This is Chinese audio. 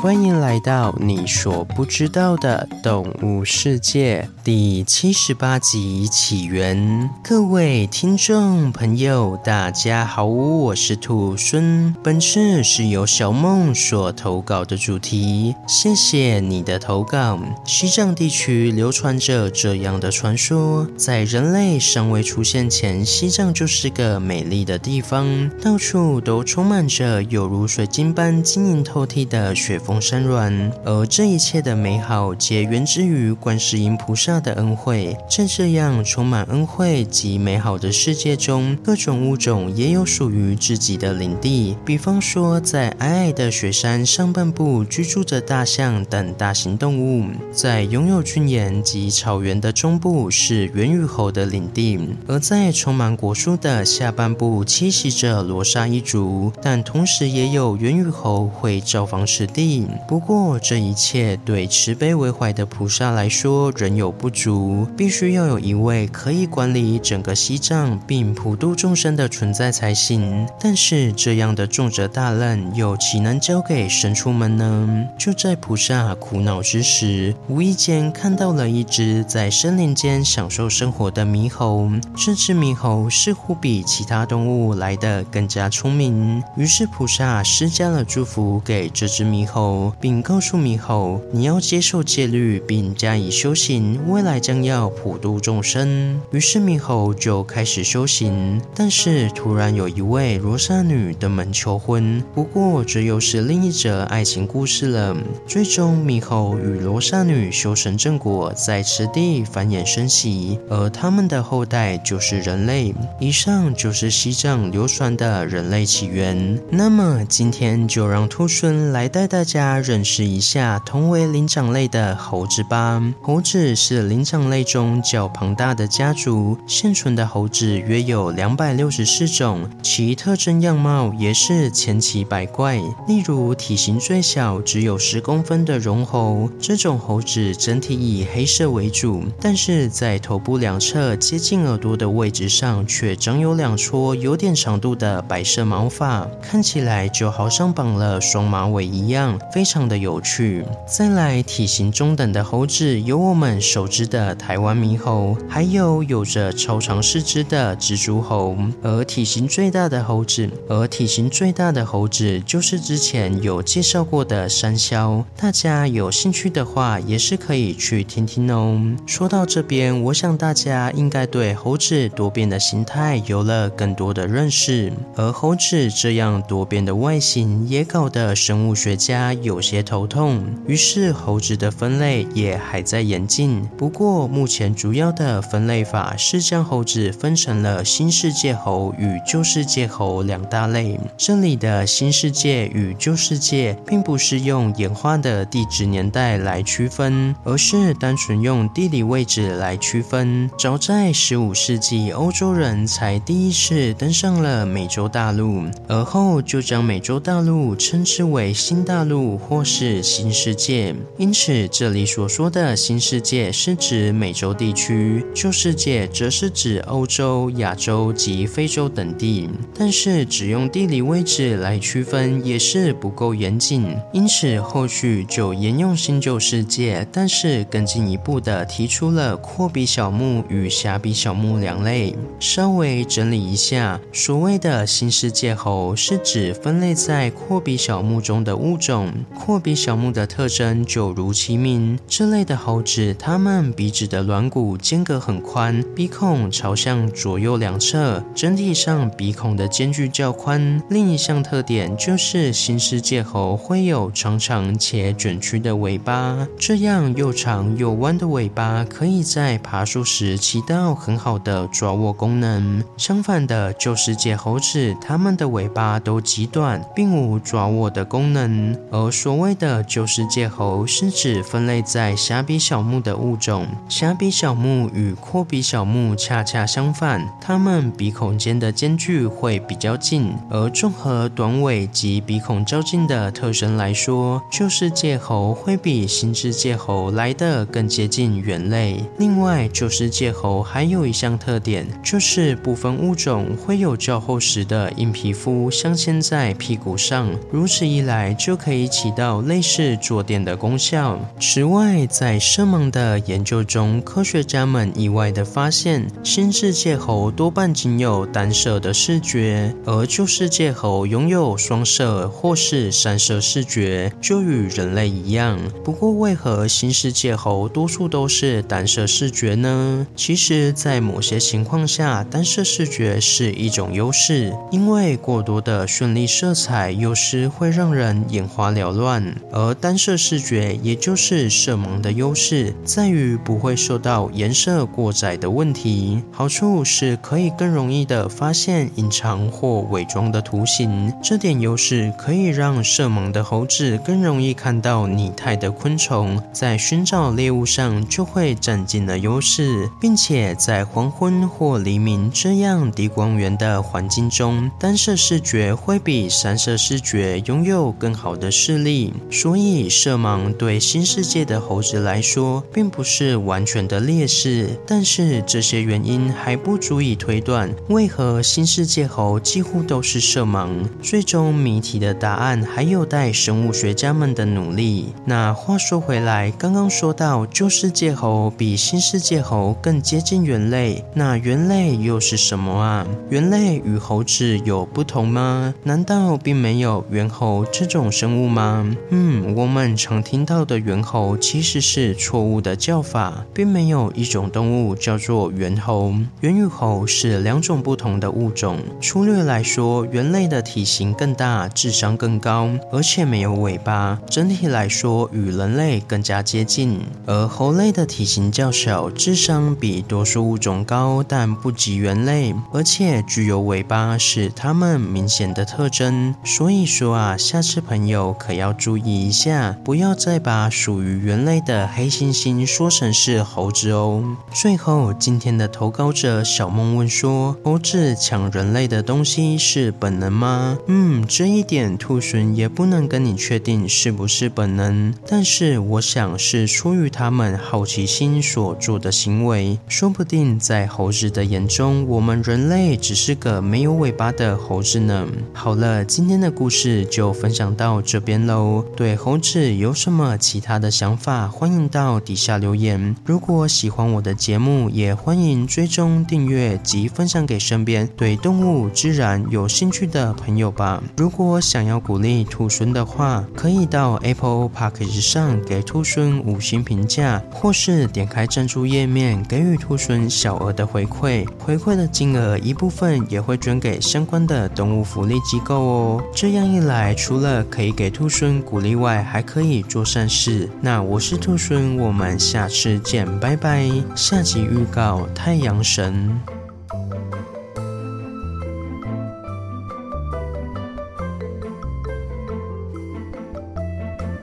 欢迎来到你所不知道的动物世界。第七十八集起源。各位听众朋友，大家好，我是兔孙。本次是由小梦所投稿的主题，谢谢你的投稿。西藏地区流传着这样的传说，在人类尚未出现前，西藏就是个美丽的地方，到处都充满着有如水晶般晶莹透剔的雪峰山峦，而这一切的美好皆源自于观世音菩萨的恩惠。在这样充满恩惠及美好的世界中，各种物种也有属于自己的领地。比方说，在皑皑的雪山上半部居住着大象等大型动物；在拥有峻岩及草原的中部是猿与猴的领地；而在充满果树的下半部栖息着罗刹一族，但同时也有猿与猴会造访此地。不过，这一切对慈悲为怀的菩萨来说仍有不足，必须要有一位可以管理整个西藏并普度众生的存在才行。但是，这样的重责大任又岂能交给神出门呢？就在菩萨苦恼之时，无意间看到了一只在森林间享受生活的猕猴。这只猕猴似乎比其他动物来得更加聪明，于是菩萨施加了祝福给这只猕猴。并告诉猕猴：“你要接受戒律，并加以修行，未来将要普度众生。”于是猕猴就开始修行。但是突然有一位罗刹女登门求婚。不过这又是另一则爱情故事了。最终猕猴与罗刹女修成正果，在此地繁衍生息，而他们的后代就是人类。以上就是西藏流传的人类起源。那么今天就让兔孙来带。大家认识一下同为灵长类的猴子吧。猴子是灵长类中较庞大的家族，现存的猴子约有两百六十四种，其特征样貌也是千奇百怪。例如，体型最小只有十公分的绒猴，这种猴子整体以黑色为主，但是在头部两侧接近耳朵的位置上，却长有两撮有点长度的白色毛发，看起来就好像绑了双马尾一样。非常的有趣。再来，体型中等的猴子有我们熟知的台湾猕猴，还有有着超长四肢的蜘蛛猴。而体型最大的猴子，而体型最大的猴子就是之前有介绍过的山魈。大家有兴趣的话，也是可以去听听哦。说到这边，我想大家应该对猴子多变的形态有了更多的认识。而猴子这样多变的外形，也搞得生物学家。有些头痛，于是猴子的分类也还在演进。不过目前主要的分类法是将猴子分成了新世界猴与旧世界猴两大类。这里的新世界与旧世界，并不是用演化的地质年代来区分，而是单纯用地理位置来区分。早在十五世纪，欧洲人才第一次登上了美洲大陆，而后就将美洲大陆称之为新大陆。或是新世界，因此这里所说的新世界是是指美洲地区，旧世界则是指欧洲、亚洲及非洲等地。但是只用地理位置来区分也是不够严谨，因此后续就沿用新旧世界，但是更进一步的提出了阔鼻小目与狭鼻小目两类。稍微整理一下，所谓的新世界猴是指分类在阔鼻小目中的物种。阔鼻小目的特征就如其名，这类的猴子，它们鼻子的软骨间隔很宽，鼻孔朝向左右两侧，整体上鼻孔的间距较宽。另一项特点就是新世界猴会有长长且卷曲的尾巴，这样又长又弯的尾巴可以在爬树时起到很好的抓握功能。相反的，旧世界猴子，它们的尾巴都极短，并无抓握的功能，而所谓的旧世界猴是指分类在狭鼻小目的物种。种。狭鼻小目与阔鼻小目恰恰相反，它们鼻孔间的间距会比较近。而综合短尾及鼻孔较近的特征来说，旧世界猴会比新世界猴来得更接近猿类。另外，旧世界猴还有一项特点，就是部分物种会有较厚实的硬皮肤镶嵌在屁股上，如此一来就可以起到类似坐垫的功效。此外，在色盲的研研究中，科学家们意外地发现，新世界猴多半仅有单色的视觉，而旧世界猴拥有双色或是三色视觉，就与人类一样。不过，为何新世界猴多数都是单色视觉呢？其实，在某些情况下，单色视觉是一种优势，因为过多的绚丽色彩有时会让人眼花缭乱。而单色视觉，也就是色盲的优势，在于不会受到颜色过载的问题。好处是可以更容易地发现隐藏或伪装的图形，这点优势可以让色盲的猴子更容易看到拟态的昆虫，在寻找猎物上就会占尽了优势，并且在黄昏或黎明这样低光源的环境中，单色视觉会比三色视觉拥有更好的视力。所以，色盲对新世界的猴子来说并不是完全的劣势。但是，这些原因还不足以推断为何新世界猴几乎都是色盲。最终，谜题的答案还有待生物学家们的努力。那话说回来，刚刚说到旧世界猴比新世界猴更接近猿类，那猿类又是什么啊？猿类与猴子有不同吗？难道并没有猿猴这种生物吗？嗯，我们常听到的猿猴其实是错误的叫法，并没有一种动物叫做猿猴。猿与猴是两种不同的物种。粗略来说，猿类的体型更大，智商更高，而且没有尾巴，整体来说与人类更加接近。而猴类的体型较小，智商比多数物种高，但不及猿类，而且具有尾巴是它们明显的特征。所以说啊，下次朋友可要注意一下，不要再把属于猿类的黑猩猩说神是猴子哦。最后，今天的投稿者小梦问说：猴子抢人类的东西是本能吗？嗯，这一点兔猻也不能跟你确定是不是本能，但是我想是出于他们好奇心所做的行为。说不定在猴子的眼中，我们人类只是个没有尾巴的猴子呢。好了，今天的故事就分享到这边喽。对猴子有什么其他的想法，欢迎到底下留言。如果喜欢我的节目，也欢迎追踪订阅及分享给身边对动物自然有兴趣的朋友吧。如果想要鼓励兔孙的话，可以到 Apple Podcast 上给兔孙五星评价，或是点开赞助页面给予兔孙小额的回馈。回馈的金额一部分也会捐给相关的动物福利机构哦。这样一来，除了可以给兔孙鼓励外，还可以做善事。那我是兔孙，我们下次见，拜拜。下集预告：太阳神。